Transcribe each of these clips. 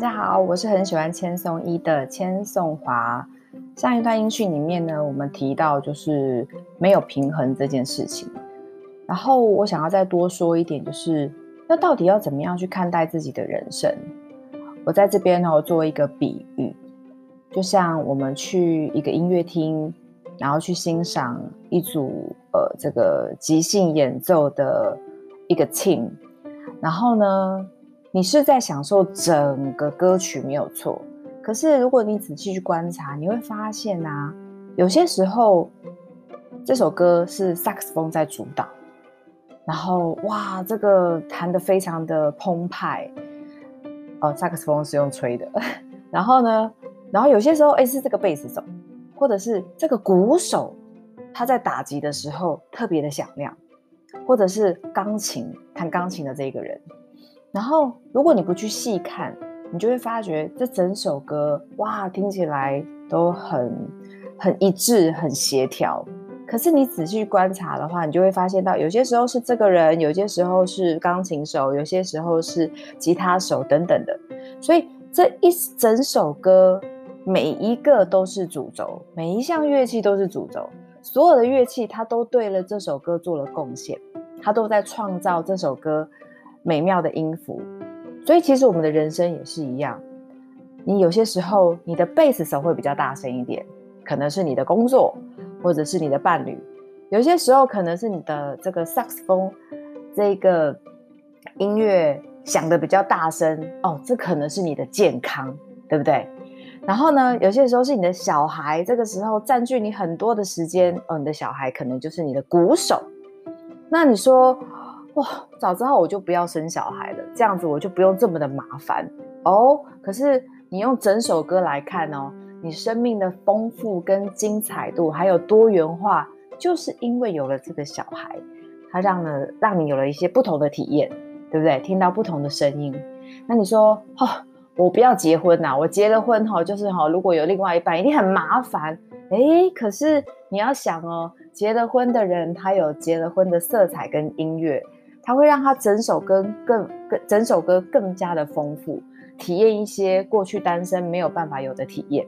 大家好，我是很喜欢千颂伊的千颂华。上一段音讯里面呢，我们提到就是没有平衡这件事情。然后我想要再多说一点，就是那到底要怎么样去看待自己的人生？我在这边呢，做一个比喻，就像我们去一个音乐厅，然后去欣赏一组呃这个即兴演奏的一个 team，然后呢，你是在享受整个歌曲没有错，可是如果你仔细去观察，你会发现啊，有些时候这首歌是萨克斯风在主导，然后哇，这个弹得非常的澎湃，哦，萨克斯风是用吹的，然后呢，然后有些时候哎是这个贝斯手，或者是这个鼓手，他在打击的时候特别的响亮，或者是钢琴弹钢琴的这个人。然后，如果你不去细看，你就会发觉这整首歌哇，听起来都很很一致、很协调。可是你仔细观察的话，你就会发现到，有些时候是这个人，有些时候是钢琴手，有些时候是吉他手等等的。所以这一整首歌，每一个都是主轴，每一项乐器都是主轴，所有的乐器它都对了这首歌做了贡献，它都在创造这首歌。美妙的音符，所以其实我们的人生也是一样。你有些时候，你的贝斯手会比较大声一点，可能是你的工作，或者是你的伴侣；有些时候，可能是你的这个萨克斯风，这个音乐响得比较大声哦，这可能是你的健康，对不对？然后呢，有些时候是你的小孩，这个时候占据你很多的时间哦，你的小孩可能就是你的鼓手。那你说？哇，早知道我就不要生小孩了，这样子我就不用这么的麻烦哦。可是你用整首歌来看哦，你生命的丰富跟精彩度，还有多元化，就是因为有了这个小孩，他让了让你有了一些不同的体验，对不对？听到不同的声音。那你说，哦，我不要结婚呐，我结了婚哈，就是哈，如果有另外一半，一定很麻烦。诶，可是你要想哦，结了婚的人，他有结了婚的色彩跟音乐。它会让他整首歌更更整首歌更加的丰富，体验一些过去单身没有办法有的体验。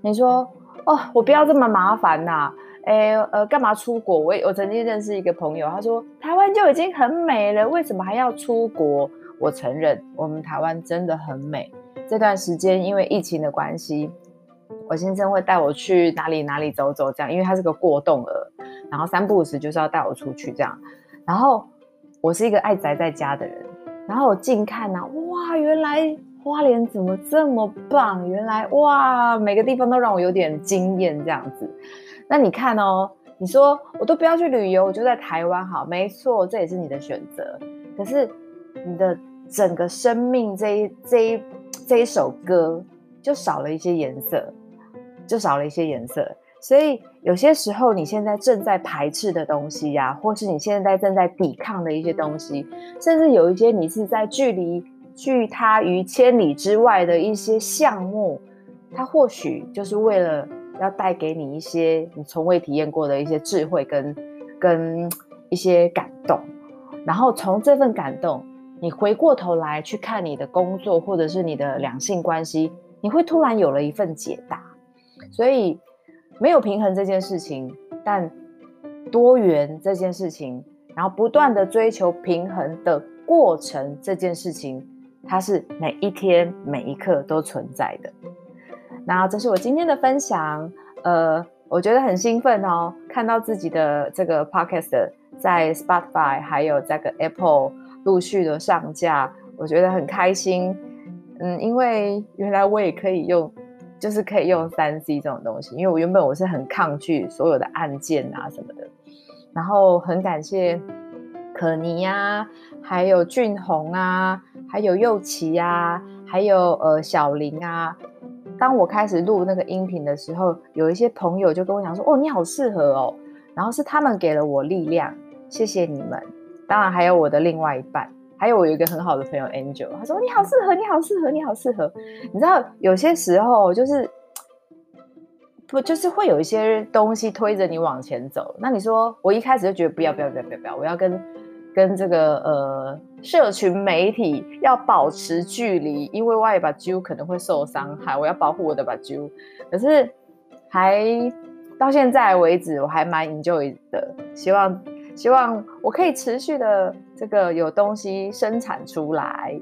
你说哦，我不要这么麻烦呐，哎呃，干嘛出国？我我曾经认识一个朋友，他说台湾就已经很美了，为什么还要出国？我承认我们台湾真的很美。这段时间因为疫情的关系，我先生会带我去哪里哪里走走，这样，因为他是个过动儿，然后三不五时就是要带我出去这样，然后。我是一个爱宅在家的人，然后我近看啊，哇，原来花莲怎么这么棒？原来哇，每个地方都让我有点惊艳这样子。那你看哦，你说我都不要去旅游，我就在台湾好，没错，这也是你的选择。可是你的整个生命这一这一这一首歌就少了一些颜色，就少了一些颜色。所以有些时候，你现在正在排斥的东西呀、或是你现在正在抵抗的一些东西，甚至有一些你是在距离距他于千里之外的一些项目，它或许就是为了要带给你一些你从未体验过的一些智慧跟跟一些感动，然后从这份感动，你回过头来去看你的工作或者是你的两性关系，你会突然有了一份解答，所以。没有平衡这件事情，但多元这件事情，然后不断的追求平衡的过程这件事情，它是每一天每一刻都存在的。那这是我今天的分享，呃，我觉得很兴奋哦，看到自己的这个 podcast 在 Spotify 还有这个 Apple 陆续的上架，我觉得很开心。嗯，因为原来我也可以用。就是可以用三 C 这种东西，因为我原本我是很抗拒所有的按键啊什么的，然后很感谢可妮呀、啊，还有俊宏啊，还有佑琪呀，还有呃小林啊。当我开始录那个音频的时候，有一些朋友就跟我讲说：“哦，你好适合哦。”然后是他们给了我力量，谢谢你们。当然还有我的另外一半。还有我有一个很好的朋友 Angel，他说你好适合，你好适合，你好适合。你知道有些时候就是不就是会有一些东西推着你往前走。那你说我一开始就觉得不要不要不要不要不要，我要跟跟这个呃社群媒体要保持距离，因为外一把 j u 可能会受伤害，我要保护我的把 j u 可是还到现在为止，我还蛮 enjoy 的，希望希望我可以持续的。这个有东西生产出来。